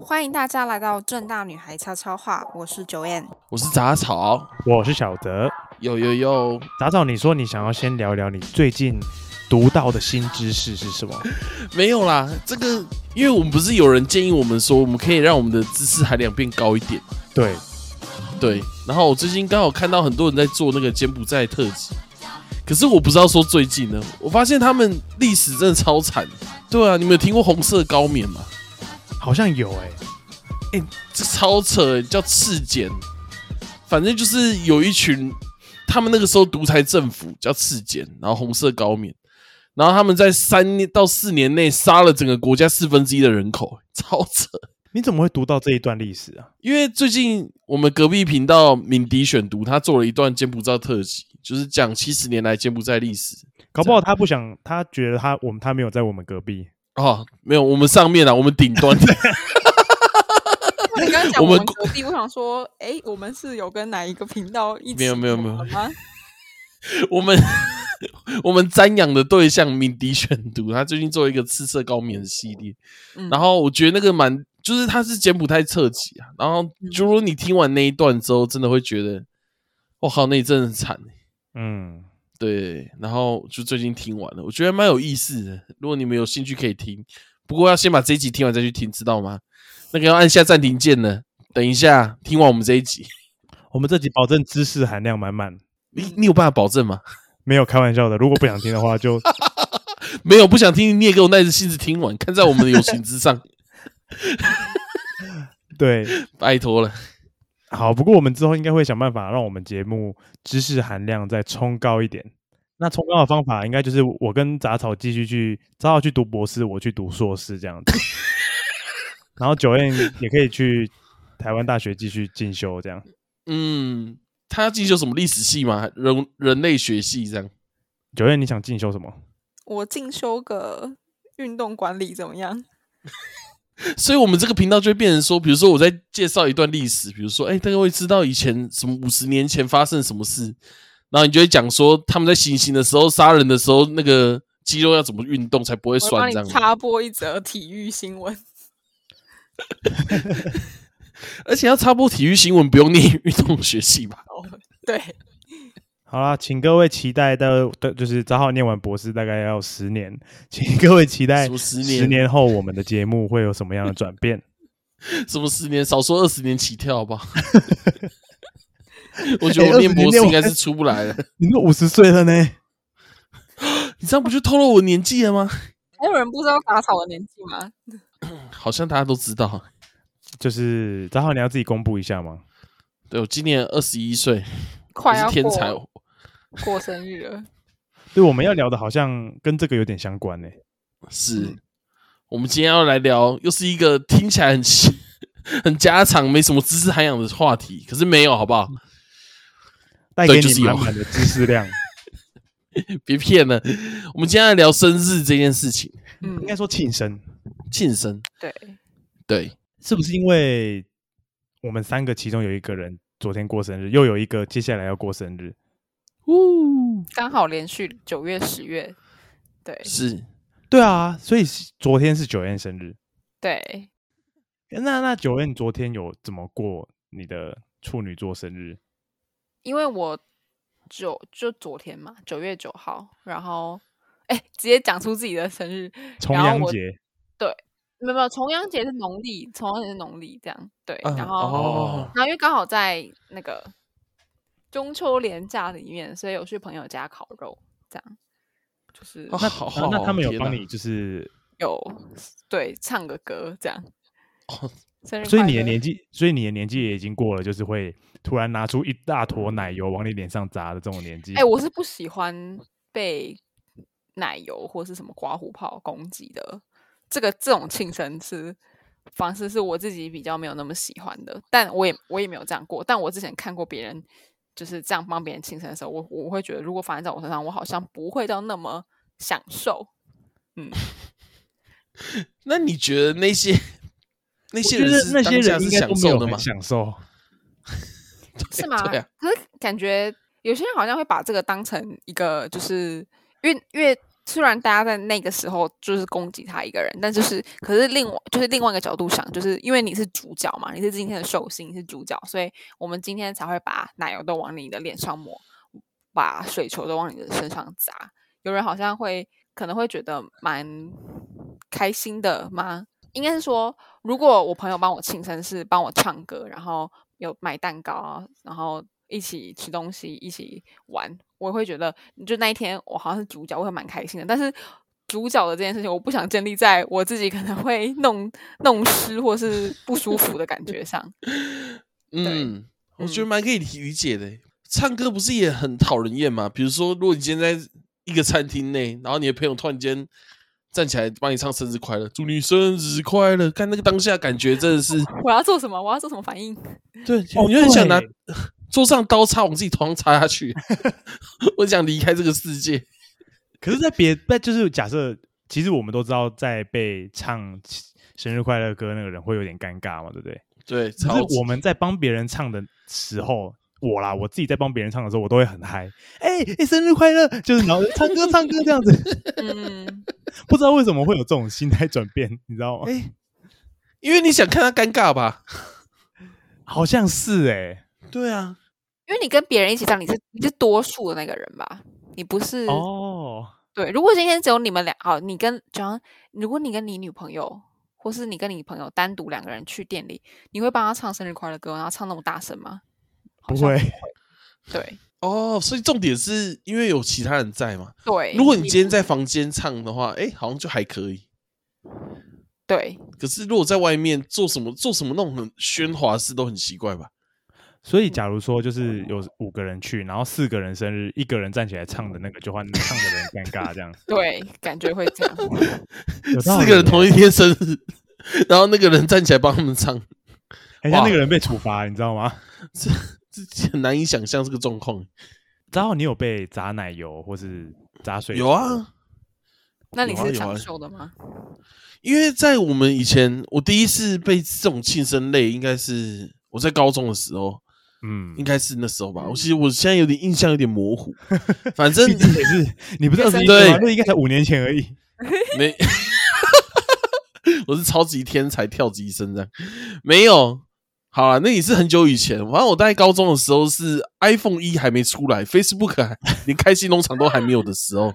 欢迎大家来到正大女孩悄悄话，我是九燕。我是杂草，我是小泽。有有有，杂草，你说你想要先聊聊你最近读到的新知识是什么？没有啦，这个因为我们不是有人建议我们说，我们可以让我们的知识含量变高一点嘛？对，对。然后我最近刚好看到很多人在做那个柬埔寨特辑，可是我不知道说最近呢，我发现他们历史真的超惨。对啊，你们有听过红色高棉吗？好像有哎、哎、这超扯欸，叫赤柬。反正就是有一群，他们那个时候独裁政府叫赤柬，然后红色高棉，然后他们在三年到四年内杀了整个国家四分之一的人口，超扯。你怎么会读到这一段历史啊？因为最近我们隔壁频道敏迪选读，他做了一段柬埔寨特辑，就是讲七十年来柬埔寨历史。搞不好他不想，他觉得他我们他没有在我们隔壁。哦，没有，我们上面啊，我们顶端。你刚刚讲我们我们隔壁，我想说，哎，我们是有跟哪一个频道一起？没有没有没有吗？我们 我们瞻仰的对象敏迪选读，他最近做一个赤色高棉的系列，嗯然后我觉得那个蛮，就是他是柬埔寨特辑啊，然后就如果你听完那一段之后，真的会觉得，我靠，那一阵很惨欸嗯，对，然后就最近听完了，我觉得蛮有意思的。如果你们有兴趣可以听，不过要先把这一集听完再去听，知道吗？那个要按下暂停键呢，等一下听完我们这一集，我们这集保证知识含量满满，你你有办法保证吗？没有开玩笑的。如果不想听的话，就 没有，不想听你也给我耐着性子听完，看在我们的友情之上，对。拜托了。好，不过我们之后应该会想办法让我们节目知识含量再冲高一点。那冲高的方法应该就是我跟杂草继续去，杂草去读博士，我去读硕士这样子。然后九燕也可以去台湾大学继续进修，这样。嗯，他要进修什么历史系吗？人人类学系这样？九燕，你想进修什么？我进修个运动管理怎么样？所以，我们这个频道就会变成说，比如说我在介绍一段历史，比如说，哎、大家会知道以前什么五十年前发生什么事，然后你就会讲说他们在行刑的时候、杀人的时候，那个肌肉要怎么运动才不会酸，这样。插播一则体育新闻。而且要插播体育新闻，不用念运动学系吧？哦，对，好啦，请各位期待的，的就是早好念完博士大概要十年，请各位期待十年十年后我们的节目会有什么样的转变。什么十年，少说二十年起跳，吧？我觉得哎20我念博士应该是出不来了。你都五十岁了呢，你这样不就透露我年纪了吗？还有人不知道打草的年纪吗？好像大家都知道。就是早好你要自己公布一下吗？对我今年二十一岁，我快要是天才。过过生日了，对，我们要聊的好像跟这个有点相关呢。是，我们今天要来聊，又是一个听起来很奇 很家常、没什么知识涵养的话题，可是没有，好不好？带给你对就是满满的知识量。别骗了。我们今天来聊生日这件事情，嗯应，该说庆生，庆生。对，对，是不是因为我们三个其中有一个人昨天过生日，又有一个接下来要过生日？呜，刚好连续九月、十月，对是对啊，所以昨天是九燕生日。对，那那九燕昨天有怎么过你的处女座生日？因为我九就昨天嘛，九月九号，然后哎，直接讲出自己的生日，重阳节没有没有，重阳节是农历，重阳节是农历这样，对，啊然后、哦，然后因为刚好在那个中秋连假里面，所以有去朋友家烤肉，这样就是哦好好那那他们有天哪帮你，就是，有对唱个歌这样。哦生日所以快你的年纪，所以你的年纪也已经过了，就是会突然拿出一大坨奶油往你脸上砸的这种年纪。哎、我是不喜欢被奶油或是什么刮胡泡攻击的。这个这种庆生是方式是我自己比较没有那么喜欢的，但我也我也没有这样过。但我之前看过别人就是这样帮别人庆生的时候，我我会觉得如果发生在我身上，我好像不会到那么享受。嗯，那你觉得那些那些人是那些人是人应该享受的吗？享受。是吗？对啊可是感觉有些人好像会把这个当成一个，就是因为因为虽然大家在那个时候就是攻击他一个人，但就是可是另外就是另外一个角度想，就是因为你是主角嘛，你是今天的寿星，你是主角，所以我们今天才会把奶油都往你的脸上抹，把水球都往你的身上砸。有人好像会可能会觉得蛮开心的吗？应该是说，如果我朋友帮我庆生是帮我唱歌，然后有买蛋糕，然后一起吃东西，一起玩，我会觉得就那一天我好像是主角，我会蛮开心的。但是主角的这件事情，我不想建立在我自己可能会弄弄湿或是不舒服的感觉上。嗯，我觉得嗯蛮可以理解的。唱歌不是也很讨人厌吗？比如说，如果你今天在一个餐厅内，然后你的朋友突然间站起来帮你唱生日快乐，祝你生日快乐，看那个当下感觉真的是，我要做什么？我要做什么反应？对，哦你就很想拿对桌上刀插往自己头上插下去，我想离开这个世界。可是，在别在就是假设，其实我们都知道，在被唱生日快乐歌那个人会有点尴尬嘛，对不对？对，可超级是我们在帮别人唱的时候，我啦，我自己在帮别人唱的时候，我都会很嗨，哎、哎、生日快乐，就是然后唱歌唱歌这样子，嗯，不知道为什么会有这种心态转变，你知道吗？哎、因为你想看他尴尬吧？好像是哎、对啊，因为你跟别人一起唱，你是你是多数的那个人吧？你不是哦，对，如果今天只有你们俩，好，你跟假如如果你跟你女朋友，或是你跟你朋友单独两个人去店里，你会帮他唱生日快乐歌，然后唱那么大声吗？不会，对哦，所以重点是因为有其他人在嘛。对。如果你今天在房间唱的话，哎、好像就还可以。对可是如果在外面做什么做什么那种很喧哗的事，都很奇怪吧？所以假如说就是有五个人去，然后四个人生日，一个人站起来唱的那个就换唱的人尴尬，这样对，感觉会这样。四个人同一天生日，然后那个人站起来帮他们唱，哇很像那个人被处罚，你知道吗？这这很难以想象这个状况。然后你有被砸奶油或是砸水？有，啊，那你是长寿的吗？因为在我们以前，我第一次被这种庆生类，应该是我在高中的时候，嗯应，该是那时候吧。我其实我现在有点印象有点模糊，反正也是你不是二十一对岁吗？那应该才五年前而已。没，我是超级天才跳级生这样，没有。好啊，那也是很久以前。反正我在高中的时候是 iPhone 一还没出来，Facebook 还连开心农场都还没有的时候，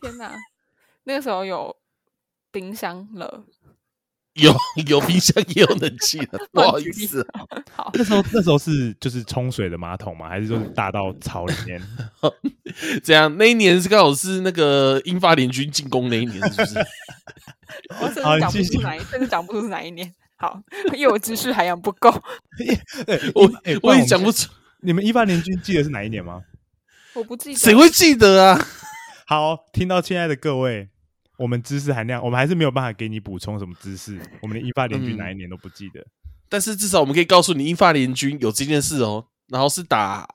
天哪，那个时候有冰箱了。有 有冰箱也有冷气的，不好意思啊。好，那时候那时候是就是冲水的马桶吗？还是说是大到槽里面？这样那一年是刚好是那个英法联军进攻那一年，是不是？我甚好至讲不出哪一，甚至讲不出是哪一年。好，因为我知识涵养不够。对，我哎我也讲不出，你们一八年军记得是哪一年吗？我不记得谁会记得啊？好，听到亲爱的各位，我们知识含量，我们还是没有办法给你补充什么知识，我们的英法联军嗯哪一年都不记得。但是至少我们可以告诉你，英法联军有这件事哦，然后是打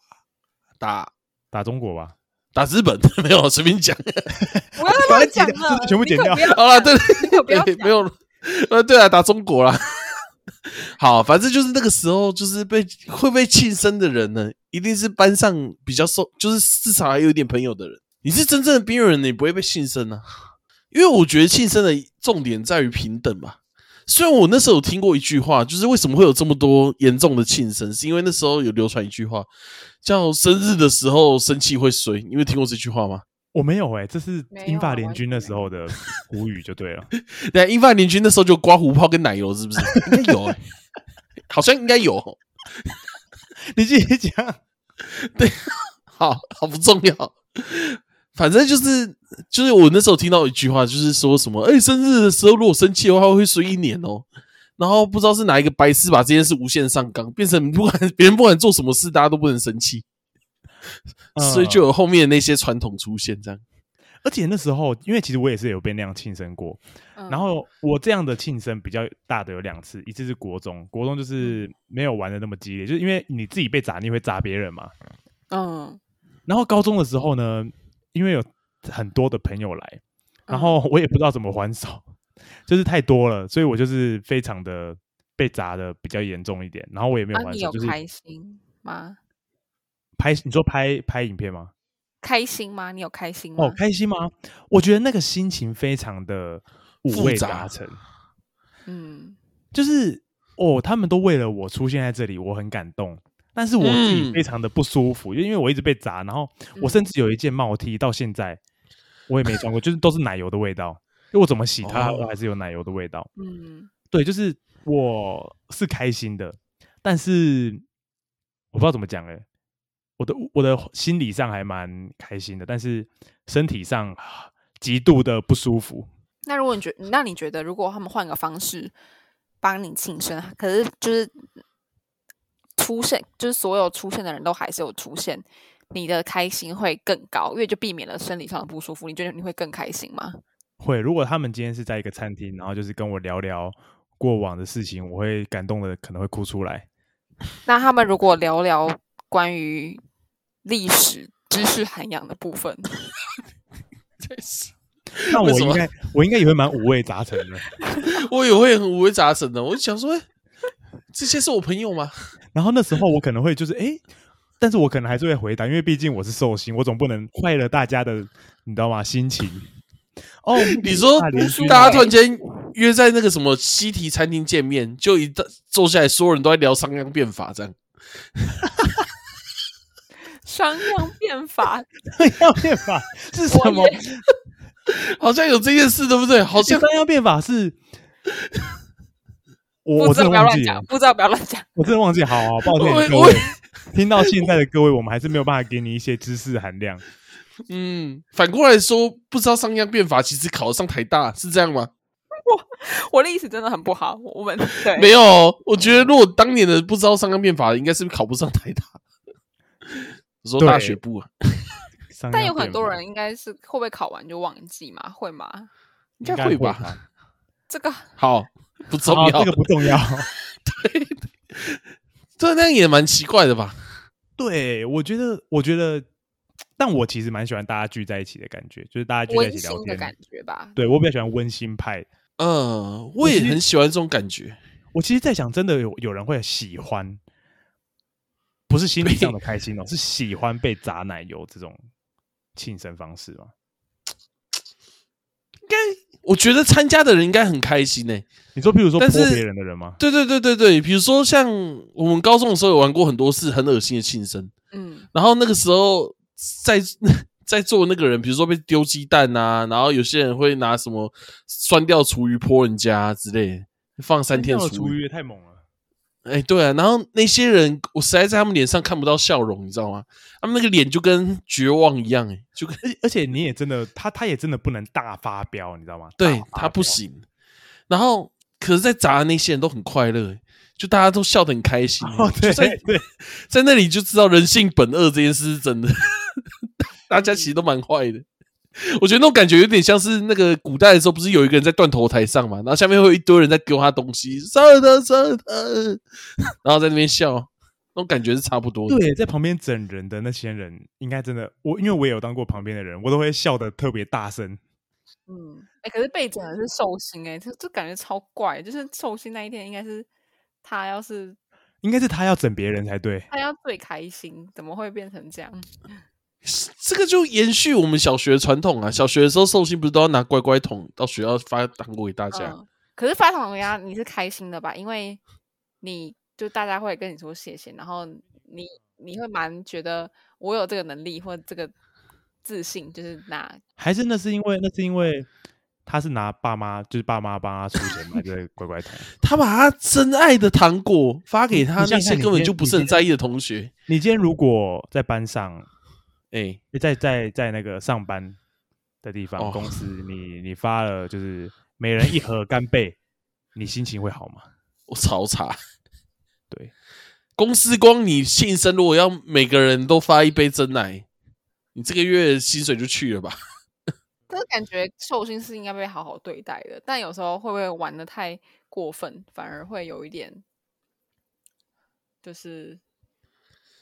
打打中国吧，打日本，没有随便讲。不要再乱讲了，全部剪掉好了，对 没有，呃，对啊，打中国啦。好，反正就是那个时候，就是被会被庆生的人呢，一定是班上比较受，就是至少还有一点朋友的人。你是真正的边缘人，你不会被庆生啊。因为我觉得庆生的重点在于平等嘛。虽然我那时候有听过一句话，就是为什么会有这么多严重的庆生，是因为那时候有流传一句话，叫生日的时候生气会衰。你有听过这句话吗？我没有哎、这是英法联完军那时候的古语就对了。对，英法联军那时候就刮胡泡跟奶油，是不是？应该有、欸，好像应该有。你继续讲，对好好不重要，反正就是就是我那时候听到一句话，就是说什么，哎、生日的时候如果生气的话会睡一年哦。然后不知道是哪一个白痴把这件事无限上纲，变成 不管别人不管做什么事，大家都不能生气，所以就有后面的那些传统出现。这样，而且那时候，因为其实我也是有被那样庆生过，嗯然后我这样的庆生比较大的有两次，一次是国中，国中就是没有玩的那么激烈，就是因为你自己被砸，你会砸别人嘛。嗯，然后高中的时候呢，因为有很多的朋友来，然嗯后我也不知道怎么还手，就是太多了，所以我就是非常的被砸的比较严重一点，然后我也没有那、还你有开心吗？拍你说拍拍影片吗？开心吗？你有开心吗？哦，开心吗？我觉得那个心情非常的五味杂杂陈，嗯，就是哦，他们都为了我出现在这里，我很感动。但是我自己嗯非常的不舒服，就因为我一直被砸，然后我甚至有一件帽 T 到现在我也没穿过，就是都是奶油的味道，因为我怎么洗它哦都还是有奶油的味道。嗯，对，就是我是开心的，但是我不知道怎么讲哎，我的我的心理上还蛮开心的，但是身体上啊极度的不舒服。那如果你觉，那你觉得如果他们换个方式帮你庆生，可是就是出现，就是所有出现的人都还是有出现，你的开心会更高，因为就避免了生理上的不舒服。你觉得你会更开心吗？会，如果他们今天是在一个餐厅，然后就是跟我聊聊过往的事情，我会感动的可能会哭出来。那他们如果聊聊关于历史知识涵养的部分，真是那我应该我应该也会蛮五味杂陈的。我也会很五味杂陈的。我就想说，哎这些是我朋友吗？然后那时候我可能会就是哎、诶但是我可能还是会回答，因为毕竟我是寿星，我总不能坏了大家的，你知道吗？心情。哦，你说大家突啊然间约在那个什么西提餐厅见面，就一大坐下来，所有人都在聊商鞅变法，这样商鞅变法，商鞅变法是什么？好像有这件事，对不对？好像商鞅变法是，我我不知道不要真的忘记了乱讲，，不知道不要乱讲。我真的忘记。好好，抱歉各位，听到现在的各位，我们还是没有办法给你一些知识含量。嗯，反过来说，不知道商鞅变法其实考得上台大，是这样吗？我 我的历史真的很不好，我们 对没有哦，我觉得如果当年的不知道商鞅变法，应该是考不上台大。我说大学部啊，但有很多人应该是会不会考完就忘记嘛？会吗？应应该该会吧？吧？这个好，不重，要这个，不重要。这那样也蛮奇怪的吧？对，我觉得，我觉得，但我其实蛮喜欢大家聚在一起的感觉，就是大家聚在一起聊天。的感觉吧。对我比较喜欢温馨派。嗯，我也很喜欢这种感觉。我其实在想，真的有有人会喜欢，不是心理上的开心哦，是喜欢被砸奶油这种庆生方式吗？我觉得参加的人应该很开心呢、你说，比如说泼别人的人吗？对对对对对，比如说像我们高中的时候有玩过很多次很恶心的庆生，嗯，然后那个时候在 在做那个人，比如说被丢鸡蛋啊，然后有些人会拿什么酸掉厨余泼人家之类的，放三天厨余。厨余也太猛了。哎，对啊，然后那些人我实在在他们脸上看不到笑容，你知道吗？他们那个脸就跟绝望一样，哎，就跟而而且你也真的，他他也真的不能大发飙，你知道吗？对他不。行。然后，可是，在砸的那些人都很快乐，欸就大家都笑得很开心，哦，对对，在那里就知道人性本恶这件事是真的。大家其实都蛮坏的，我觉得那种感觉有点像是那个古代的时候，不是有一个人在断头台上嘛，然后下面会有一堆人在丢他东西，杀了他，杀了他，然后在那边笑，那种感觉是差不多的。对，在旁边整人的那些人，应该真的，我因为我也有当过旁边的人，我都会笑得特别大声。嗯，哎、可是被整的是寿星、哎，这这感觉超怪。就是寿星那一天，应该是他要是应该是他要整别人才对。他要最开心，怎么会变成这样？这个就延续我们小学的传统啊，小学的时候寿星不是都要拿乖乖桶到学校发糖果给大家？嗯，可是发糖果呀你是开心的吧？因为你就大家会跟你说谢谢，然后你你会蛮觉得我有这个能力或这个自信，就是拿还是那是因为那是因为他是拿爸妈，就是爸妈帮他出钱买这个乖乖桶。他把他真爱的糖果发给他那些根本就不是很在意的同学，你今天如果在班上，哎、在在在那个上班的地方、哦公司，你你发了就是每人一盒干贝，你心情会好吗？我超差。对，公司光你庆生，如果要每个人都发一杯真奶，你这个月薪水就去了吧？可是感觉寿星是应该被好好对待的，但有时候会不会玩的太过分，反而会有一点就是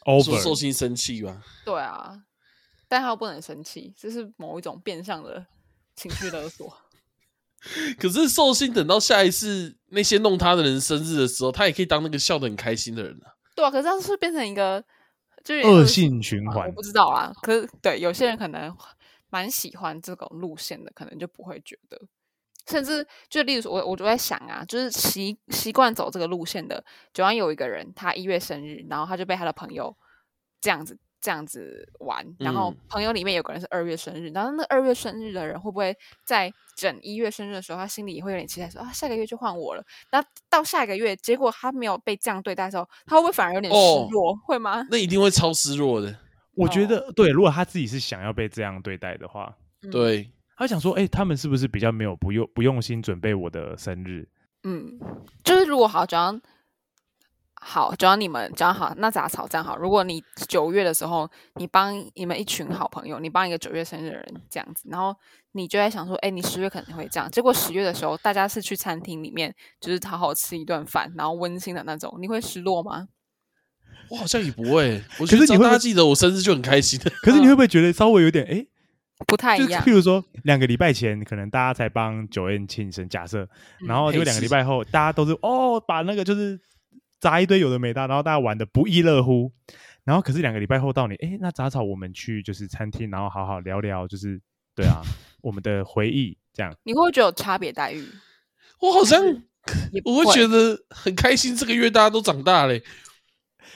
说 over 寿星生气吗？对啊，但他又不能生气，这是某一种变相的情绪勒索。可是寿星等到下一次那些弄他的人生日的时候，他也可以当那个笑得很开心的人啊。对啊，可是他是变成一个就是恶性循环我不知道啊。可是对有些人可能蛮喜欢这种路线的，可能就不会觉得。甚至就例如说，我我就在想啊，就是习习惯走这个路线的，就像有一个人，他一月生日，然后他就被他的朋友这样子这样子玩，然后嗯朋友里面有个人是二月生日，然后那二月生日的人会不会在整一月生日的时候，他心里也会有点期待说啊，下个月就换我了，然后到下一个月，结果他没有被这样对待的时候，他会不会反而有点失哦落？会吗？那一定会超失落的。我觉哦得对，如果他自己是想要被这样对待的话，嗯，对，他想说，哎、他们是不是比较没有不用不用心准备我的生日？嗯，就是如果好，只要好，只要你们只要好，那杂草这样好。如果你九月的时候，你帮你们一群好朋友，你帮一个九月生日的人这样子，然后你就在想说，哎，你十月可能会这样。结果十月的时候，大家是去餐厅里面，就是好好吃一顿饭，然后温馨的那种，你会失落吗？我好像也不会。我 可是你会不会觉得只要大家记得我生日就很开心的。可是你会不会觉得稍微有点 哎？诶不太一样譬。如说两个礼拜前，可能大家才帮九 N 庆生，假设，然后就嘿两个礼拜后，大家都是哦，把那个就是砸一堆有的没的，然后大家玩的不亦乐乎。然后可是两个礼拜后到你，哎，那杂草我们去就是餐厅，然后好好聊聊，就是对啊，我们的回忆这样。你会不会觉得有差别待遇？我好像我会觉得很开心，这个月大家都长大嘞。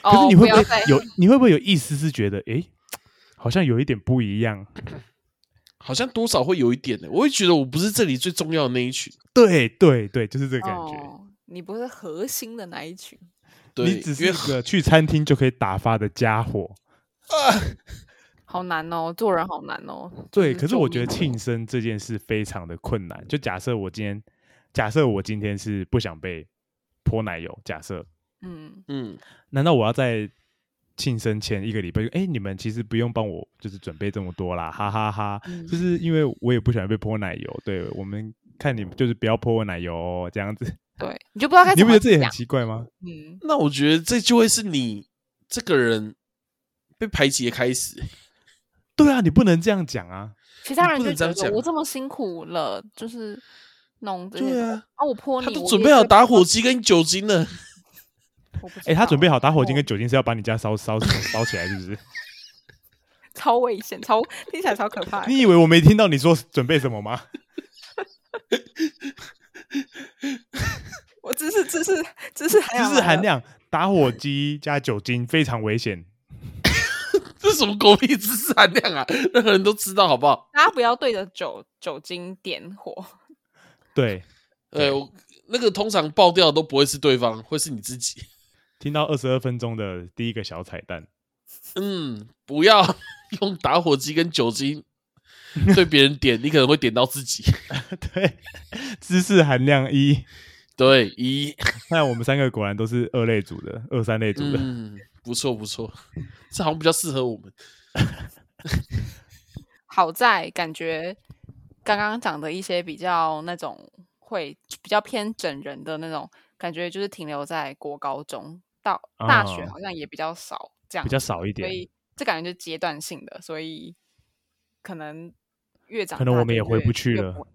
可是哦你会不会有？你会不会有意思是觉得，哎，好像有一点不一样？好像多少会有一点的，我会觉得我不是这里最重要的那一群，对对对，就是这个感觉。哦，你不是核心的那一群。对，你只是一个去餐厅就可以打发的家伙。好难哦，做人好难哦。对，可是我觉得庆生这件事非常的困难。就假设我今天，假设我今天是不想被泼奶油，假设，嗯，嗯，难道我要在庆生前一个礼拜就，哎，你们其实不用帮我就是准备这么多啦，哈哈哈嗯就是因为我也不喜欢被泼奶油，对我们看你就是不要泼我奶油哦，这样子，对，你就不知道该你怎么不觉得这也很讲奇怪吗？嗯，那我觉得这就会是你这个人被排挤的开始。对啊，你不能这样讲啊。其他人就这样我这么辛苦了，就是弄这些对啊，啊，我泼你，他都我准备好打火机跟酒精了，我不知哎，他准备道好打火机哦跟酒精是要把你家烧烧烧起来，是不是？超危险，超听起来超可怕的。你以为我没听到你说准备什么吗？我知识知识知识含知识含量，打火机加酒精非常危险。这是什么狗屁知识含量啊？任何人都知道，好不好？大家不要对着酒酒精点火。对，呃，我那个通常爆掉的都不会是对方，会是你自己。听到二十二分钟的第一个小彩蛋，嗯，不要 用打火机跟酒精对别人点，你可能会点到自己。对，知识含量一。对，一，那我们三个果然都是二类组的，二三类组的。嗯，不错不错，这好像比较适合我们。好在感觉刚刚讲的一些比较那种会比较偏整人的那种感觉，就是停留在国高中到大学哦好像也比较少这样，比较少一点所以这感觉就阶段性的，所以可能越长可能我们也回不去了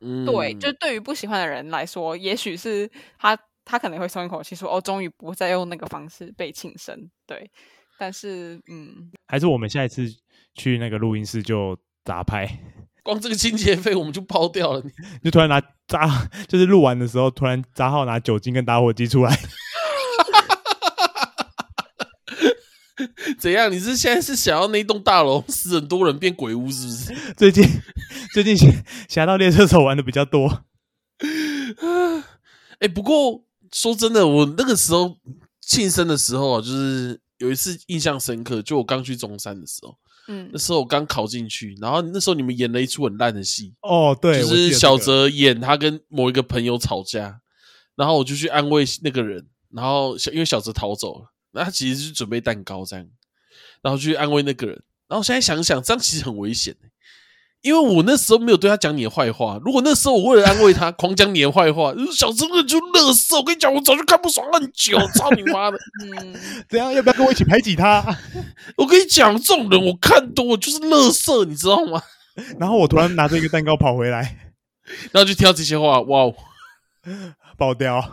嗯，对，就对于不喜欢的人来说，也许是他他可能会松一口气说，哦，终于不再用那个方式被庆生。对，但是嗯，还是我们下一次去那个录音室就杂拍，光这个清洁费我们就包掉了。就突然拿扎，就是录完的时候，突然扎号拿酒精跟打火机出来。怎样？你是现在是想要那一栋大楼死很多人变鬼屋是不是？最近最近侠侠盗猎车手玩的比较多，哎、不过说真的，我那个时候庆生的时候啊，就是有一次印象深刻，就我刚去中山的时候，嗯那时候我刚考进去，然后那时候你们演了一出很烂的戏，哦，对，就是小泽演他跟某一个朋友吵架，然后我就去安慰那个人，然后小因为小泽逃走了，那他其实是准备蛋糕这样，然后去安慰那个人，然后现在想想，这样其实很危险、欸、因为我那时候没有对他讲你的坏话，如果那时候我为了安慰他，狂讲你的坏话，小泽那就乐色，我跟你讲，我早就看不爽很久，操你妈的！嗯，怎样？要不要跟我一起排挤他？我跟你讲，这种人我看多了就是乐色，你知道吗？然后我突然拿着一个蛋糕跑回来，然后就听到这些话，哇哦，爆掉。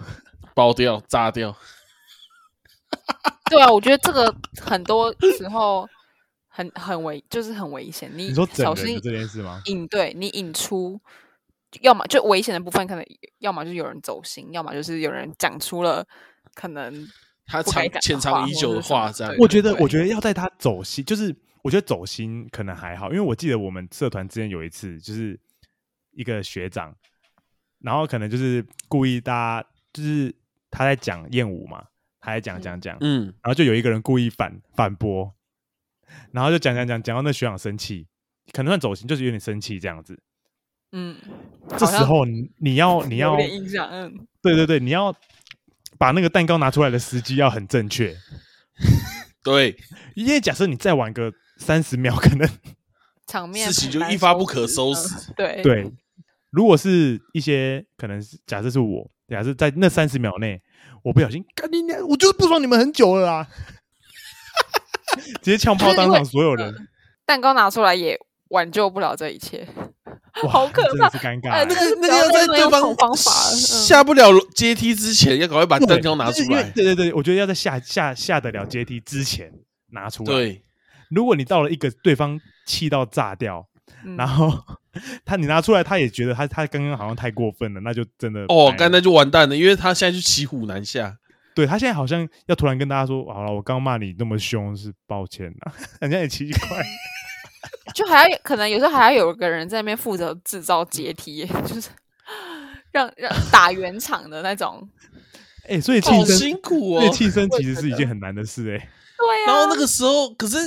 爆掉、炸掉。对啊，我觉得这个很多时候很很危，就是很危险。你你说整小心这件事吗？引对你引出，要么就危险的部分，可能要么就是有人走心，要么就是有人讲出了可能他不该藏潜讲的话藏已久的话，这样我觉得，对我觉得要在他走心，就是我觉得走心可能还好，因为我记得我们社团之前有一次，就是一个学长，然后可能就是故意大家就是他在讲艳舞嘛，他在讲讲讲，嗯，然后就有一个人故意反反驳，然后就讲讲讲讲到那学长生气，可能算走心，就是有点生气这样子。嗯，这时候你你要 你要点印象，嗯，对对对，你要把那个蛋糕拿出来的时机要很正确，对，因为假设你再晚个三十秒，可能场面事情就一发不可拾嗯收拾。对。对，如果是一些可能是假设是我，假设在那三十秒内，我不小心干你娘，我就是不爽你们很久了啦，直接呛炮当场所有人，蛋糕拿出来也挽救不了这一切。哇，好可真的怕是尴尬。那个那个要在对方下不了阶梯之前，要赶快把蛋糕拿出来。对对对，我觉得要在下下下得了阶梯之前拿出来。，对，如果你到了一个对方气到炸掉，嗯。然后 他你拿出来，他也觉得他他刚刚好像太过分了，那就真的哦，刚才就完蛋了，因为他现在就骑虎难下。对他现在好像要突然跟大家说，好了，我刚骂你那么凶，是抱歉啊，人家也奇怪。就还要可能有时候还要有个人在那边负责制造阶梯，就是 让让 打圆场的那种。哎、所以好庆生，辛苦哦所以。庆生其实是一件很难的事哎、对啊，然后那个时候，可是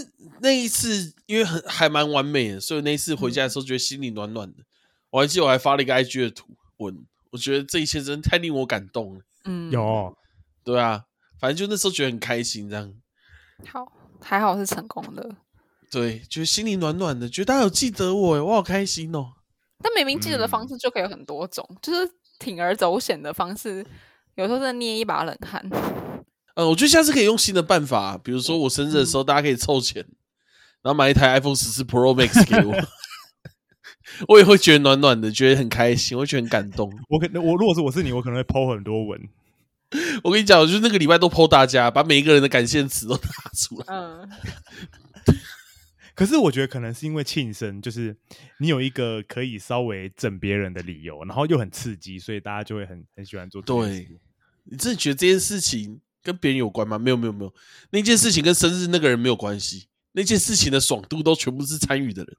那一次因为很还蛮完美的，所以那一次回家的时候觉得心里暖暖的。我还记得我还发了一个 IG 的图文，我觉得这一切真的太令我感动了。嗯，有对啊，反正就那时候觉得很开心，这样好，还好是成功的。对，觉得心里暖暖的，觉得大家有记得我，哎，我好开心哦。但明明记得的方嗯式就可以有很多种，就是铤而走险的方式，有时候真的捏一把冷汗。呃，我觉得下次可以用新的办法，比如说我生日的时候，大家可以凑钱，然后买一台 iPhone 十四 Pro Max 给我，我也会觉得暖暖的，觉得很开心，我会觉得很感动。我可能我如果是我是你，我可能会 PO 很多文。我跟你讲，我就是那个礼拜都 PO 大家，把每一个人的感谢词都拿出来。嗯，可是我觉得可能是因为庆生，就是你有一个可以稍微整别人的理由，然后又很刺激，所以大家就会很很喜欢做对。你真的觉得这件事情跟别人有关吗？没有，没有，没有。那件事情跟生日那个人没有关系，那件事情的爽度都全部是参与的人，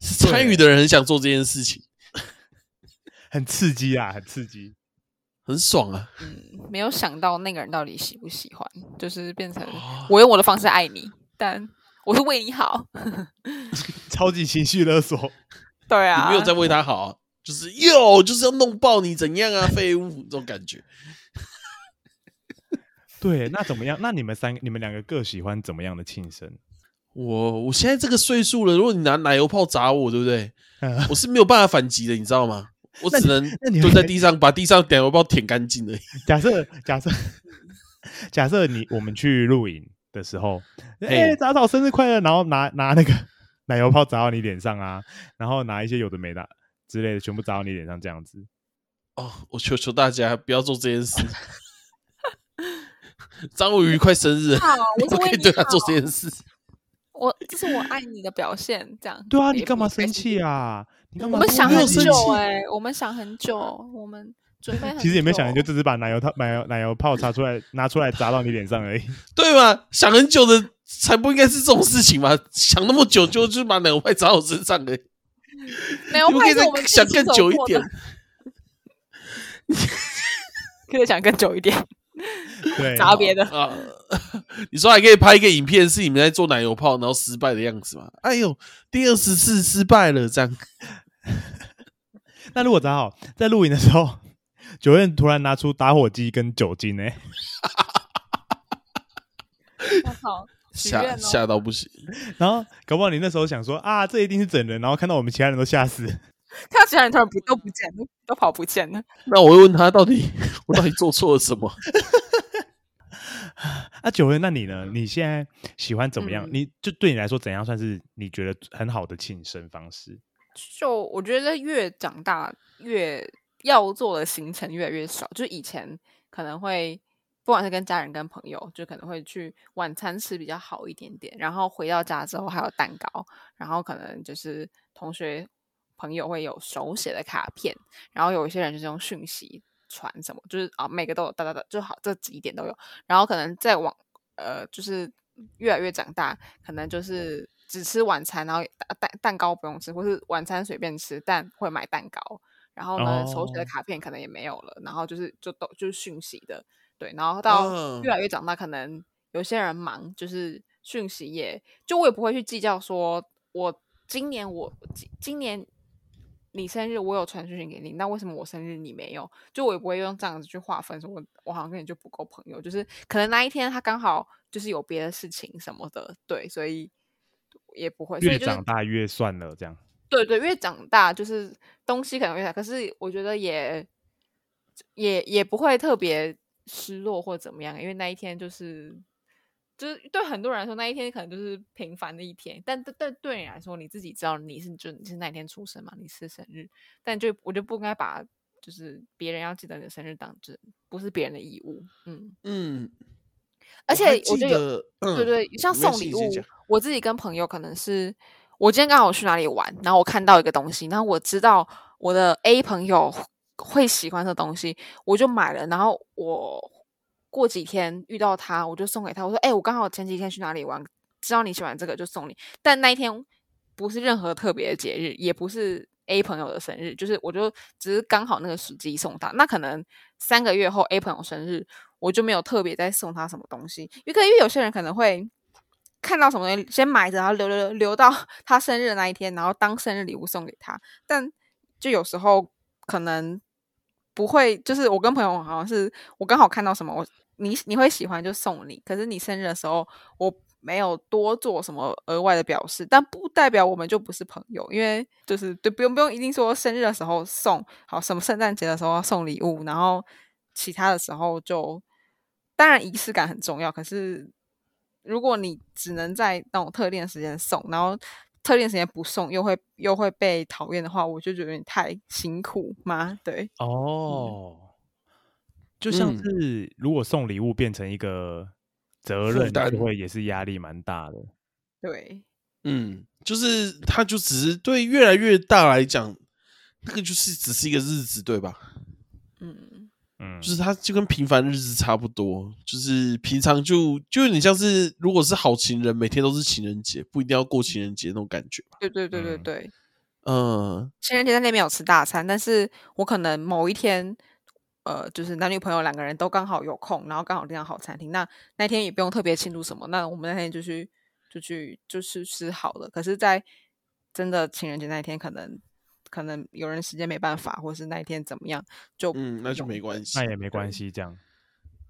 是参与的人很想做这件事情，很刺激啊，很刺激。很爽啊！嗯，没有想到那个人到底喜不喜欢，就是变成哦我用我的方式爱你，但我是为你好。超级情绪勒索。对啊，你没有在为他好、啊，就是哟，就是要弄爆你，怎样啊，废物这种感觉。对，那怎么样？那你们三个，你们两个各喜欢怎么样的庆生？我我现在这个岁数了，如果你拿奶油炮砸我，对不对？呃我是没有办法反击的，你知道吗？我只能蹲在地上，把地上奶油炮舔干净而已。假设假设 假设你我们去露营的时候，哎、嘿杂草生日快乐，然后拿拿那个 奶油泡砸到你脸上啊，然后拿一些有的没的之类的，全部砸到你脸上，这样子。哦，我求求大家不要做这件事。张文宇快生日不可以对他做好这件事。我这是我爱你的表现，这样。对啊，你干嘛生气啊？你干嘛？我们想很久哎、我们想很久，我们准备 很久。其实也没想，就只是把奶油泡奶油奶油泡茶出来拿出来砸到你脸上而已。对嘛？想很久的才不应该是这种事情嘛？想那么久就就把奶油派 砸我身上而已。奶油你们可以再派我们想更久一点。可以想更久一点，对，砸别的。啊！你说还可以拍一个影片，是你们在做奶油泡然后失败的样子吗？哎呦，第二十次失败了，这样 那如果砸好，在录影的时候，九燕突然拿出打火机跟酒精呢、我靠，许吓吓到不行。然后搞不好你那时候想说啊，这一定是整人，然后看到我们其他人都吓死。看到其他人突然不都不见了，都跑不见了。那我会问他，到底我到底做错了什么？啊，九月，那你呢？你现在喜欢怎么样？嗯你就对你来说，怎样算是你觉得很好的庆生方式？就我觉得越长大越要做的行程越来越少，就以前可能会不管是跟家人跟朋友，就可能会去晚餐吃比较好一点点，然后回到家之后还有蛋糕，然后可能就是同学朋友会有手写的卡片，然后有一些人就是用讯息传什么，就是啊每个都有哒哒哒，就好这几点都有，然后可能再往呃就是越来越长大，可能就是只吃晚餐，然后蛋蛋蛋糕不用吃，或是晚餐随便吃，但会买蛋糕。然后呢，手写的哦。卡片可能也没有了，然后就是就都就是讯息的，对，然后到嗯。越来越长大，可能有些人忙，就是讯息也，就我也不会去计较说，我今年我今今年你生日我有传讯息给你，那为什么我生日你没有？就我也不会用这样子去划分，说我我好像跟你就不够朋友，就是可能那一天他刚好就是有别的事情什么的，对，所以也不会，越就长大越算了，这样。对对，越长大就是东西可能越大，可是我觉得也也也不会特别失落或怎么样，因为那一天就是就是对很多人来说，那一天可能就是平凡的一天，但但但对你来说，你自己知道你是就你是那一天出生嘛，你是生日，但就我就不应该把就是别人要记得你的生日当真，不是别人的义务，嗯，嗯，而且我觉得对对，像送礼物我自己跟朋友可能是我今天刚好去哪里玩，然后我看到一个东西，然后我知道我的 A 朋友会喜欢这东西，我就买了，然后我过几天遇到他，我就送给他，我说：“哎、我刚好前几天去哪里玩，知道你喜欢这个就送你。”但那一天不是任何特别的节日，也不是 A 朋友的生日，就是我就只是刚好那个时机送他。那可能三个月后 A 朋友生日，我就没有特别再送他什么东西，因为因为有些人可能会看到什么东西先买着，然后留留留到 他生日的那一天，然后当生日礼物送给他。但就有时候可能不会，就是我跟朋友好像是我刚好看到什么，我你你会喜欢就送你，可是你生日的时候我。没有多做什么额外的表示，但不代表我们就不是朋友，因为就是对，不用不用一定说生日的时候送，好什么圣诞节的时候送礼物，然后其他的时候就当然仪式感很重要，可是如果你只能在那种特定时间送，然后特定时间不送，又会又会被讨厌的话，我就觉得有点太辛苦吗？对，哦，就像嗯是如果送礼物变成一个责任，就会也是压力蛮大的。对，嗯，就是他就只是对越来越大来讲，那个就是只是一个日子，对吧？嗯，嗯，就是他就跟平凡日子差不多，就是平常就就有点像是，如果是好情人，每天都是情人节，不一定要过情人节那种感觉吧。对对对对嗯对。嗯，情人节在那边有吃大餐，但是我可能某一天，呃，就是男女朋友两个人都刚好有空，然后刚好订到好餐厅，那那天也不用特别庆祝什么，那我们那天就去就去就是吃好了。可是，在真的情人节那一天，可能可能有人时间没办法，或是那一天怎么样，就嗯，那就没关系那。也没关系，这样。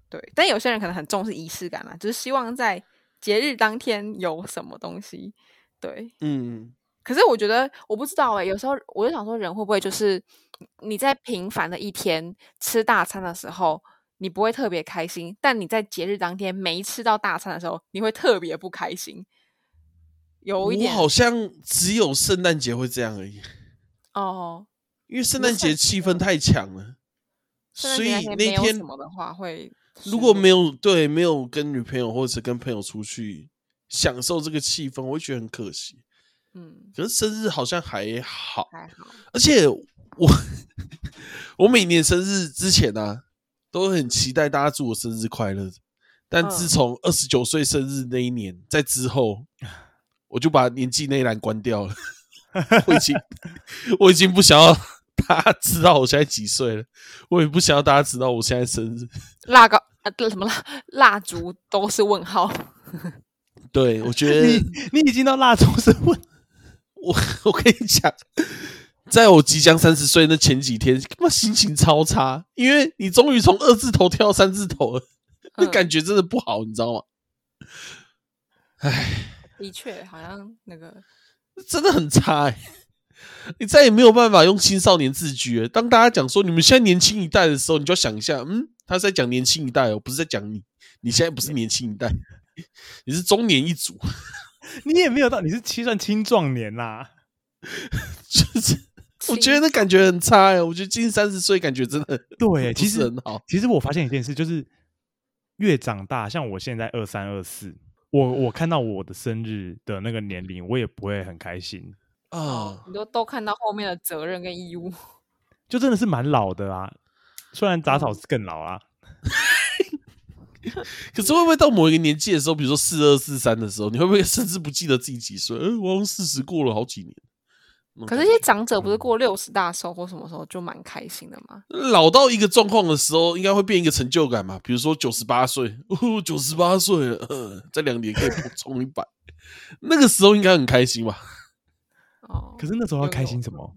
对。但有些人可能很重视仪式感啦，就是希望在节日当天有什么东西，对。嗯，可是我觉得我不知道哎、有时候我就想说，人会不会就是你在平凡的一天吃大餐的时候，你不会特别开心，但你在节日当天没吃到大餐的时候，你会特别不开心，有一点我好像只有圣诞节会这样而已，哦。因为圣诞节气氛太强了，所以那天什么的话，会如果没有对没有跟女朋友或者跟朋友出去享受这个气氛，我会觉得很可惜。嗯可是生日好像还好，还好，而且我我每年生日之前啊，都很期待大家祝我生日快乐。但自嗯从二十九岁生日那一年，在之后，我就把年纪那一栏关掉了。我已经我已经不想要大家知道我现在几岁了，我也不想要大家知道我现在生日。蜡糕啊，什么蜡蜡烛都是问号。对我觉得你你已经到蜡烛是问，我我跟你讲，在我即将三十岁那前几天，他妈心情超差，因为你终于从二字头跳到三字头了，那嗯感觉真的不好，你知道吗？唉，的确，好像那个真的很差哎、你再也没有办法用青少年自居了。当大家讲说你们现在年轻一代的时候，你就要想一下，嗯，他是在讲年轻一代哦，不是在讲你。你现在不是年轻一代，你是中年一族，你也没有到，你是七算青壮年啦。就是我觉得那感觉很差哎、我觉得近三十岁感觉真的 对，不其实很好。其实我发现一件事，就是越长大，像我现在二三二四，我我看到我的生日的那个年龄，我也不会很开心，啊，你都都看到后面的责任跟义务。就真的是蛮老的啊。虽然杂草是更老啊，可是会不会到某一个年纪的时候，比如说四二四三的时候，你会不会甚至不记得自己几岁？呃，我好像四十过了好几年。可是，感一些长者不是过六十大寿或什么时候就蛮开心的吗？老到一个状况的时候，应该会变一个成就感嘛？比如说九十八岁，哦，九十八岁了，呃，在两年可以补充一百，那个时候应该很开心吧？哦，可是那时候要开心什么？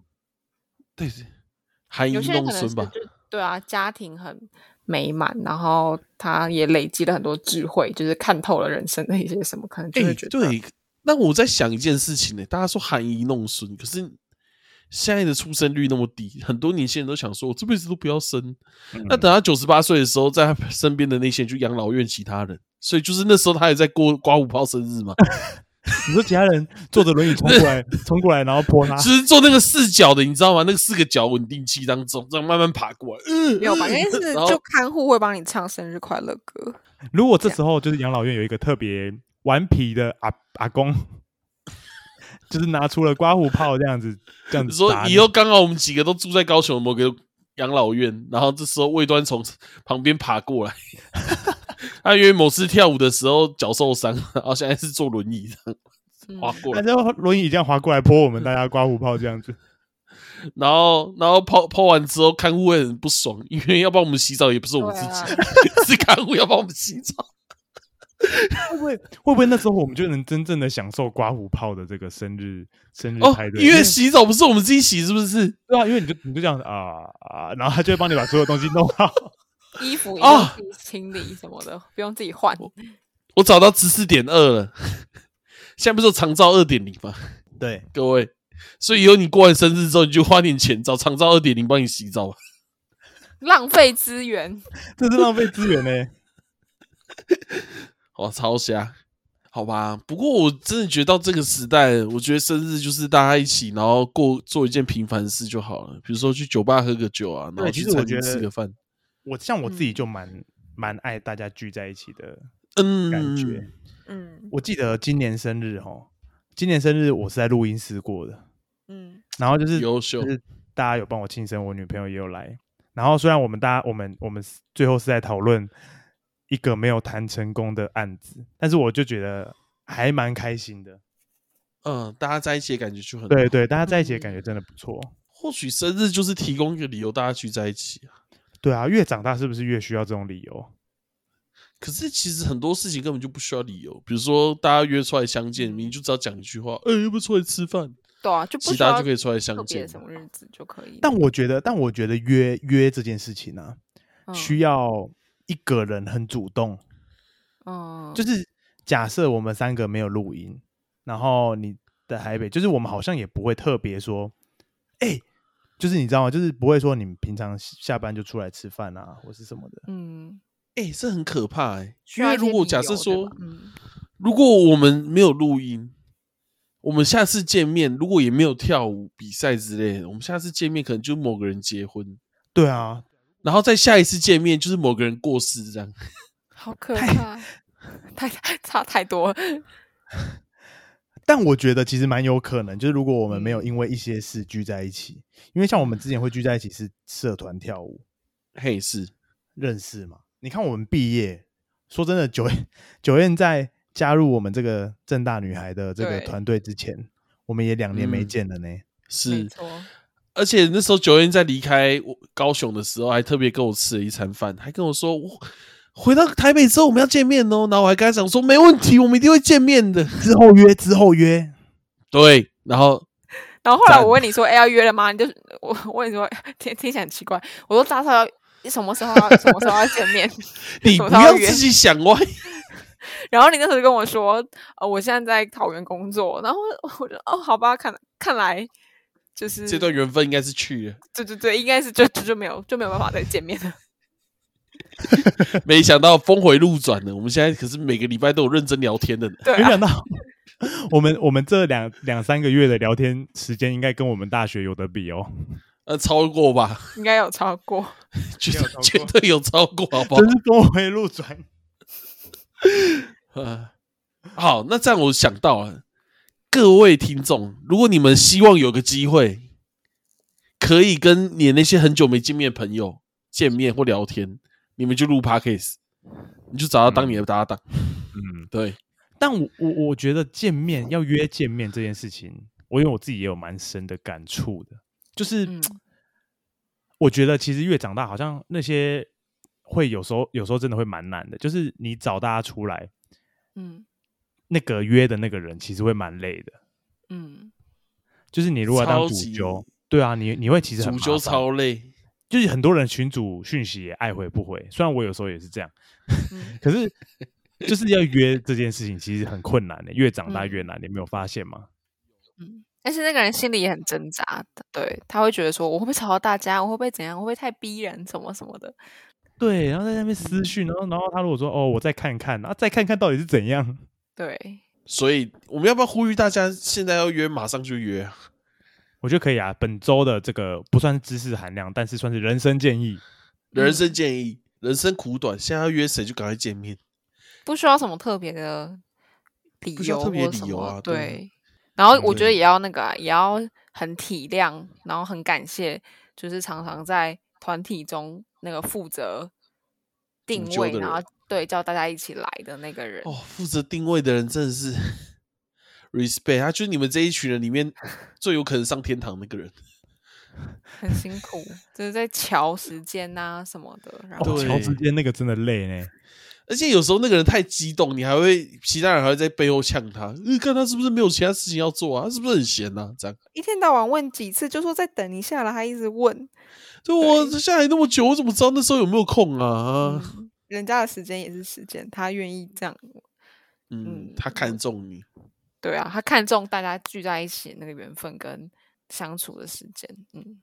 对对，含饴有些可能是弄孙吧？就对啊，家庭很美满，然后他也累积了很多智慧，就是看透了人生的一些什么，可能就哎、会觉得、对。那我在想一件事情呢、大家说含饴弄孙，可是现在的出生率那么低，很多年轻人都想说，我这辈子都不要生。嗯那等他九十八岁的时候，在他身边的那些人就养老院其他人，所以就是那时候他也在过刮胡泡生日嘛，你说其他人坐着轮椅冲过来，冲过来，然后泼他，就是坐那个四角的，你知道吗？那个四个角稳定器当中，这样慢慢爬过来。嗯，没有吧？应该是就看护会帮你唱生日快乐歌。如果这时候就是养老院有一个特别顽皮的阿阿公，就是拿出了刮胡泡这样子，这样子说以后刚好我们几个都住在高雄某个养老院，然后这时候魏端从旁边爬过来，他因为某次跳舞的时候脚受伤，然后现在是坐轮椅这样嗯。滑过来。然后轮椅这样滑过来泼我们大家刮胡泡这样子，然后然后泡泡完之后，看护会很不爽，因为要帮我们洗澡也不是我们自己，啊。是看护要帮我们洗澡。会不会会不会那时候我们就能真正的享受刮胡泡的这个生日生日哦派，对？因为洗澡不是我们自己洗，是不是？对啊，因为你就你就这样子啊啊，然后他就会帮你把所有东西弄好。衣服也啊清理什么的，不用自己换。我找到十四点二了，现在不是有长照二点零吗？对，各位，所以以后你过完生日之后，你就花点钱找长照二点零帮你洗澡吧。浪费资源，这是浪费资源呢、哇，超瞎，好吧。不过我真的觉得到这个时代，我觉得生日就是大家一起，然后过做一件平凡事就好了，比如说去酒吧喝个酒啊，然后去餐厅其实我觉得吃个饭。我像我自己就蛮蛮爱大家聚在一起的嗯，感觉。嗯我记得今年生日哦，今年生日我是在录音室过的，嗯然后就是优秀就是大家有帮我庆生，我女朋友也有来。然后虽然我们大家我们我们最后是在讨论一个没有谈成功的案子，但是我就觉得还蛮开心的。嗯，大家在一起的感觉就很好。对对，大家在一起的感嗯觉真的不错。或许生日就是提供一个理由，大家聚在一起啊。对啊，越长大是不是越需要这种理由？可是其实很多事情根本就不需要理由，比如说大家约出来相见，明明就只要讲一句话，哎、要不要出来吃饭？对啊，就不其他就可以出来相见别什。么日子就可以。但我觉得，但我觉得约约这件事情啊，嗯需要一个人很主动。嗯，就是假设我们三个没有录音，然后你在台北，就是我们好像也不会特别说，哎、就是你知道吗？就是不会说你们平常下班就出来吃饭啊，或是什么的。嗯，哎、这很可怕哎、因为如果假设说，嗯。如果我们没有录音，我们下次见面如果也没有跳舞比赛之类的，我们下次见面可能就某个人结婚，对啊，然后再下一次见面就是某个人过世这样。好可怕，太太差太多。但我觉得其实蛮有可能，就是如果我们没有嗯因为一些事聚在一起，因为像我们之前会聚在一起是社团跳舞嘿，是认识嘛。你看我们毕业，说真的，九燕 九燕在加入我们这个正大女孩的这个对团队之前，我们也两年没嗯见了呢。没是，错，而且那时候九燕在离开我高雄的时候，还特别跟我吃了一餐饭，还跟我说我回到台北之后我们要见面哦。然后我还跟他讲说没问题，我们一定会见面的。之后约，之后约，对，然后然后后来我问你说，哎、要约了吗？你就我我问你说，听听起来很奇怪。我说大少要什么时候要什么时候要见面？你不要自己想歪。然后你那时候就跟我说，呃，我现在在桃园工作。然后我就哦，好吧，看看来就是这段缘分应该是去了，对对对，应该是就就就没有就没有办法再见面了。没想到峰回路转呢。我们现在可是每个礼拜都有认真聊天的呢。对啊没想，到我们我们这两两三个月的聊天时间，应该跟我们大学有得比哦，呃，超过吧，应该有超过。绝对绝对有超过，好不好真？是峰回路转。呃，好，那这样我想到了，各位听众，如果你们希望有个机会，可以跟你那些很久没见面的朋友见面或聊天，你们就录 podcast，你就找他当你的搭档。嗯，对，但我我我觉得见面要约见面这件事情，我因为我自己也有蛮深的感触的，就是、嗯。我觉得其实越长大，好像那些会有时候有时候真的会蛮难的，就是你找大家出来，嗯那个约的那个人其实会蛮累的，嗯，就是你如果要当主揪，对啊，你你会其实很主揪超累，就是很多人群主讯息也爱回不回，虽然我有时候也是这样，嗯 可是就是要约这件事情其实很困难的，越长大嗯越难，你没有发现吗？嗯，但是那个人心里也很挣扎的，对他会觉得说，我会不会吵到大家？我会不会怎样？我会不会太逼人？什么什么的？对，然后在那边私讯，然后然后他如果说哦，我再看看，然后再看看到底是怎样，对，所以我们要不要呼吁大家现在要约，马上就约啊？我觉得可以啊。本周的这个不算是知识含量，但是算是人生建议。人生建议，人生苦短，现在要约谁就赶快见面。不需要什么特别的理由不需要特别或什么理由啊对对。然后我觉得也要那个啊、也要很体谅，然后很感谢，就是常常在团体中那个负责定位，然后人对叫大家一起来的那个人。哦，负责定位的人真的是 respect，他就是你们这一群人里面 最有可能上天堂那个人。很辛苦，就是在瞧时间呐、什么的，然后哦，对乔之间那个真的累呢。而且有时候那个人太激动，你还会其他人还会在背后呛他，呃，看他是不是没有其他事情要做啊？他是不是很闲呐、啊？这样，一天到晚问几次，就说再等一下了，还一直问。就我下来那么久，我怎么知道那时候有没有空啊？嗯，人家的时间也是时间，他愿意这样。嗯嗯，他看中你，对啊，他看重大家聚在一起那个缘分跟相处的时间。嗯，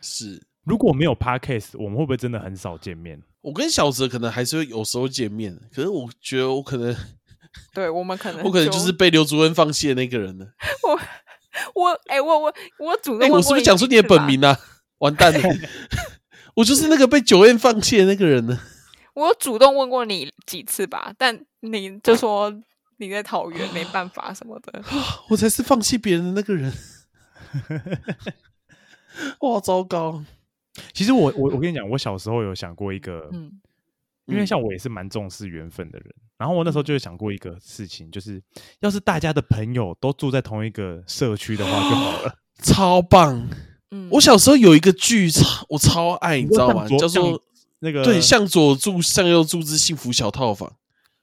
是如果没有 podcast，我们会不会真的很少见面？我跟小泽可能还是会有时候见面，可是我觉得我可能 对我们可能我可能就是被刘竹恩放弃的那个人了。我我哎、我我我主哎、动问我是不是讲出你的本？名啊？完蛋了，我就是那个被九燕放弃的那个人呢。我有主动问过你几次吧，但你就说你在桃园没办法什么的。我才是放弃别人的那个人。哇，糟糕！其实我我我跟你讲，我小时候有想过一个，嗯因为嗯像我也是蛮重视缘分的人，然后我那时候就有想过一个事情，就是要是大家的朋友都住在同一个社区的话就好了。超棒！嗯，我小时候有一个剧超我超爱，你知道吗？叫做向那个对向左住向右住之幸福小套房。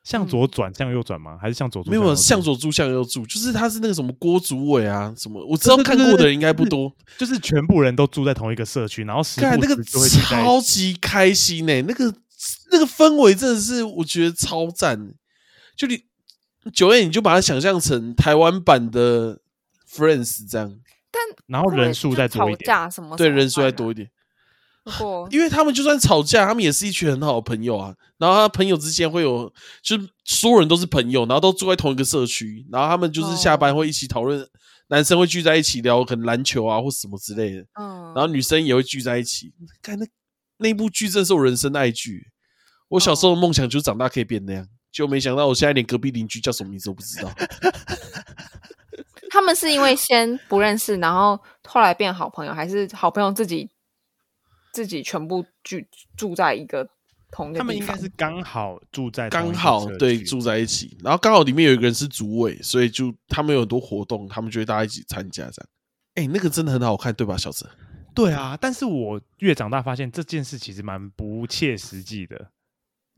向左转向右转吗？还是向左住没有没有向左住向右住，就是他是那个什么郭祖伟啊什么，我知道看过的人应该不多。转？就是全部人都住在同一个社区，然后时不看那个超级开心呢、那个那个氛围真的是我觉得超赞。就你九月你就把它想象成台湾版的 Friends 这样，但然后人数再多一点。架什么？对人数再再多一点，如果因为他们就算吵架，他们也是一群很好的朋友啊。然后他朋友之间会有，就是所有人都是朋友，然后都住在同一个社区，然后他们就是下班哦会一起讨论，男生会聚在一起聊可能篮球啊或什么之类的。嗯，然后女生也会聚在一起。看那那部剧，真是我人生的爱剧。我小时候的梦想就是长大可以变那样，就没想到我现在连隔壁邻居叫什么名字都不知道。他们是因为先不认识，然后后来变好朋友，还是好朋友自己自己全部聚住在一个同一个地方？他们应该是刚好住在刚好对住在一起，然后刚好里面有一个人是主委，所以就他们有很多活动，他们就会大家一起参加这样。哎、那个真的很好看，对吧，小泽？对啊，但是我越长大发现这件事其实蛮不切实际的，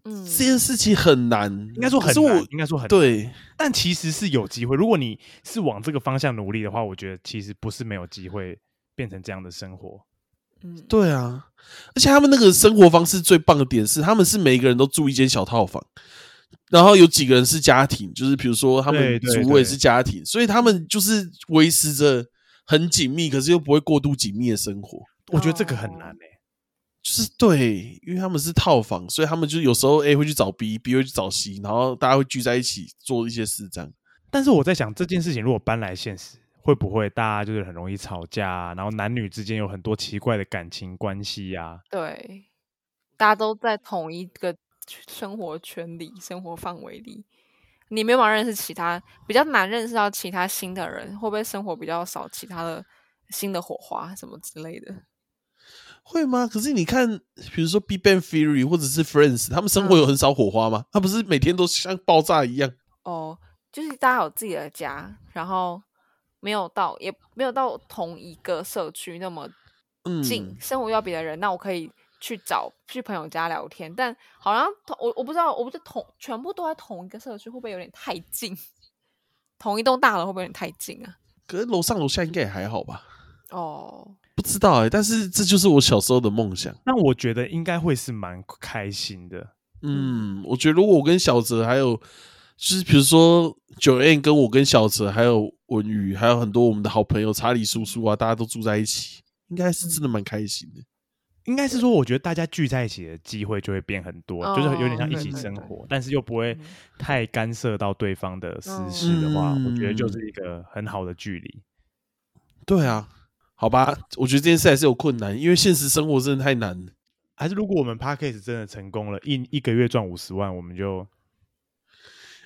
嗯这件事情很难，应该说很难，应该说很难，对但其实是有机会。如果你是往这个方向努力的话，我觉得其实不是没有机会变成这样的生活。嗯对啊，而且他们那个生活方式最棒的点是，他们是每一个人都住一间小套房，然后有几个人是家庭，就是比如说他们对对主委对是家庭，所以他们就是维持着很紧密，可是又不会过度紧密的生活。我觉得这个很哦难诶、就是对，因为他们是套房，所以他们就有时候 A 会去找 B，B 会去找 C，然后大家会聚在一起做一些事，这样。但是我在想，这件事情如果搬来现实，会不会大家就是很容易吵架、啊，然后男女之间有很多奇怪的感情关系啊？对，大家都在同一个生活圈里、生活范围里，你没有办法认识其他，比较难认识到其他新的人，会不会生活比较少其他的新的火花什么之类的？会吗？可是你看，比如说 Big Bang Theory 或者是 Friends，他们生活有很少火花吗？他不是每天都像爆炸一样？哦，就是大家有自己的家，然后没有到，也没有到同一个社区那么近，嗯，生活要比的人，那我可以去找去朋友家聊天，但好像同我我不知道，我不知道同全部都在同一个社区，会不会有点太近？同一栋大楼会不会有点太近啊？可是楼上楼下应该也还好吧？哦，不知道哎、但是这就是我小时候的梦想。那我觉得应该会是蛮开心的。嗯，我觉得如果我跟小泽还有，就是比如说九 N 跟我跟小泽还有文宇，还有很多我们的好朋友查理叔叔啊，大家都住在一起，应该是真的蛮开心的。应该是说，我觉得大家聚在一起的机会就会变很多，就是有点像一起哦对对对生活，但是又不会嗯太干涉到对方的私事的话，我觉得就嗯是一个很好的距离。对啊，好吧，我觉得这件事还是有困难，因为现实生活真的太难了。还是如果我们 podcast 真的成功了，一一个月赚五十万，我们就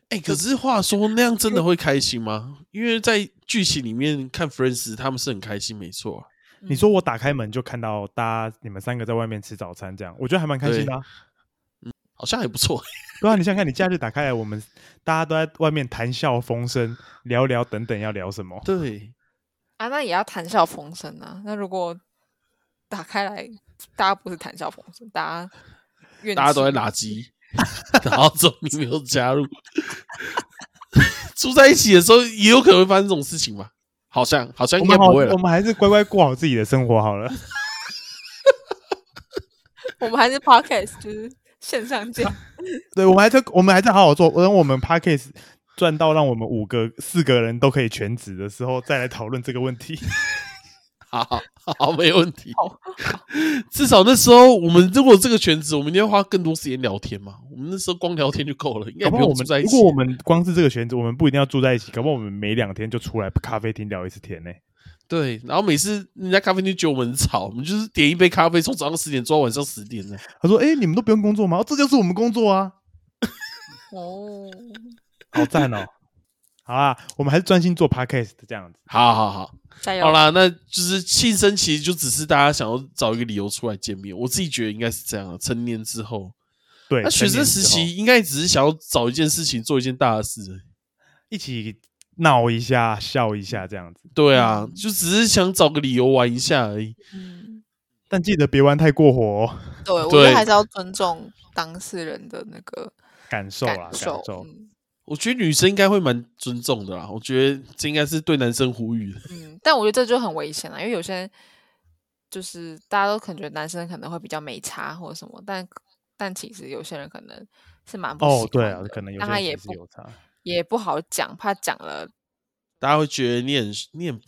哎、可是话说那样真的会开心吗？因为在剧情里面看 Friends，他们是很开心，没错啊。你说我打开门就看到大家你们三个在外面吃早餐，这样我觉得还蛮开心的、啊。好像也不错。对啊，你想想看，你假日打开来，我们大家都在外面谈笑风生，聊聊等等要聊什么。对，啊，那也要谈笑风生啊。那如果打开来，大家不是谈笑风生，大家怨大家都在垃圾，然后之后你没有加入，住在一起的时候也有可能会发生这种事情吧？好像好像应该不会了我。们还是乖乖过好自己的生活好了。我们还是 podcast，就是线上见。对，我们还是我们还是好好做，等我们 podcast 赚到让我们五个四个人都可以全职的时候，再来讨论这个问题。好好好，没问题。至少那时候我们如果这个圈子，我们一定要花更多时间聊天嘛。我们那时候光聊天就够了，应该不用住在一起。如果我们光是这个圈子，我们不一定要住在一起，搞不好我们每两天就出来咖啡厅聊一次天呢、对，然后每次人家咖啡厅觉得我们很吵，我们就是点一杯咖啡，从早上十点做到晚上十点呢。他说：“哎、你们都不用工作吗？哦这就是我们工作啊，哦，好赞哦！”好啦，我们还是专心做 podcast 这样子。好好好，加油！好啦，那就是庆生，其实就只是大家想要找一个理由出来见面。我自己觉得应该是这样的。成年之后，对，那学生时期应该只是想要找一件事情，做一件大的事。一起闹一下、笑一下这样子，对啊，嗯就只是想找个理由玩一下而已。嗯，但记得别玩太过火哦，对，我觉得还是要尊重当事人的那个感受啦，感受感。受。嗯我觉得女生应该会蛮尊重的啦。我觉得这应该是对男生呼吁的。嗯，但我觉得这就很危险了，因为有些人就是大家都可能觉得男生可能会比较没差或者什么，但但其实有些人可能是蛮不哦，对啊可能有些人其实他也不有差。也不好讲，怕讲了大家会觉得你很你很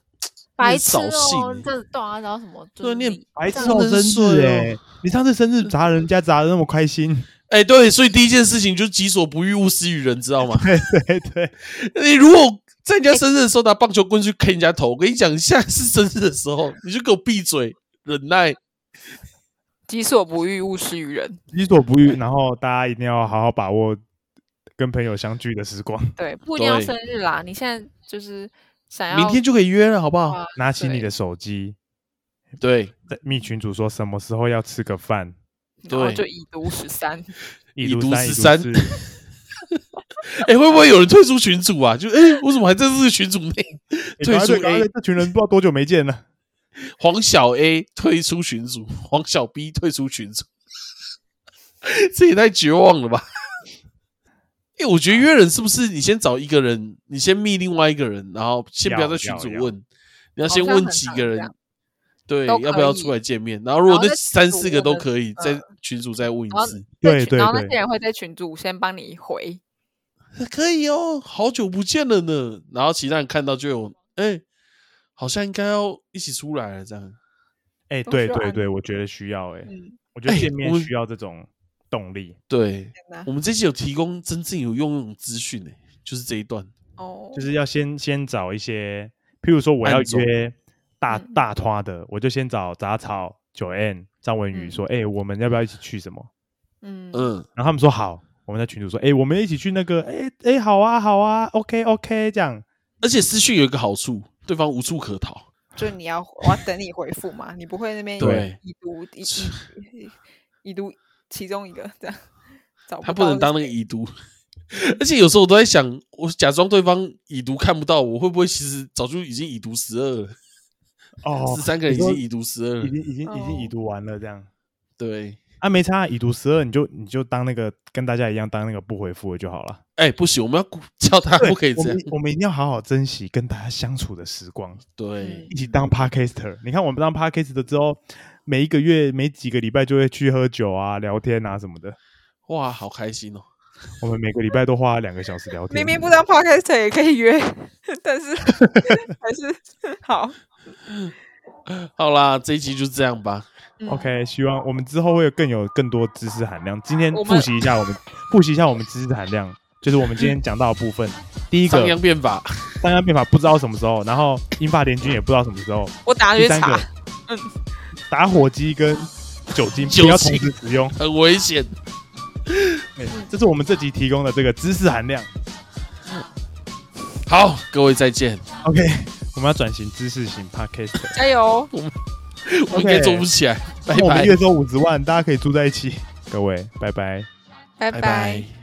白痴哦，欸这对啊，然后什么就对念白痴哦生日哎！你上次生日砸人家砸的那么开心，哎、对，所以第一件事情就是己所不欲，勿施于人，知道吗？对 对对，你如果在人家生日的时候拿棒球棍去 K 人家头，我跟你讲，下次生日的时候你就给我闭嘴，忍耐。己所不欲，勿施于人。己所不欲，然后大家一定要好好把握跟朋友相聚的时光，对，不一定要生日啦，你现在就是想要明天就可以约了，好不好？拿起你的手机，对，在密群主说什么时候要吃个饭，对然后就已读十三，已读十三，已13哎、会不会有人退出群组啊？就哎、我怎么还在这个群组内？退出 A 这群人不知道多久没见了。黄小 A 退出群组，黄小 B 退出群组，这也太绝望了吧！哎、我觉得约人是不是你先找一个人，你先密另外一个人，然后先不要要在群组要要问，你要先问几个人对，要不要出来见面？然后如果那三四个都可以，在嗯群主再问一次，对对对然后那些人会在群主先帮你回，可以哦，好久不见了呢。然后其他人看到就有，哎、好像应该要一起出来了，这样。哎，对对对，我觉得需要哎，我觉得见面需要这种动力，对，我们这期有提供真正有用的资讯哎，就是这一段。哦，就是要先先找一些，譬如说我要约大嗯大拖的，我就先找杂草九 N 张文宇嗯说，哎，我们要不要一起去什么？嗯嗯，然后他们说好，我们在群主说，哎，我们一起去那个，哎哎，好啊好啊，OK OK，这样。而且私讯有一个好处，对方无处可逃。就你要我要等你回复嘛，你不会那边对已读已读其中一个这样，找他不能当那个已读。而且有时候我都在想，我假装对方已读看不到我，会不会其实早就已经已读十二了？哦十三个人已经已读十二已。经已经已经已哦读完了这样。对，啊，没差，已读十二，你就你就当那个跟大家一样当那个不回复的就好了。哎、不行，我们要鼓叫他不可以这样我们。我们一定要好好珍惜跟大家相处的时光，对，一起当 podcaster。你看我们当 podcaster 之后，每一个月每几个礼拜就会去喝酒啊、聊天啊什么的。哇，好开心哦！我们每个礼拜都花两个小时聊天。明明不当 podcast 也可以约，但是 还是好。好啦，这一集就这样吧。嗯 OK，希望我们之后会有更有更多知识含量。今天复习一下我们 复习一下我们知识含量，就是我们今天讲到的部分。第一个商鞅变法，商鞅变法不知道什么时候，然后英法联军也不知道什么时候。我打算去查第三个，嗯，打火机跟酒精酒不要同精时使用。很危险。对 这是我们这集提供的这个知识含量。好，各位再见。OK，我们要转型知识型 Podcast，加油！我们应该做不起来，拜拜我们月，收五十万，大家可以住在一起。各位，拜拜。拜拜拜。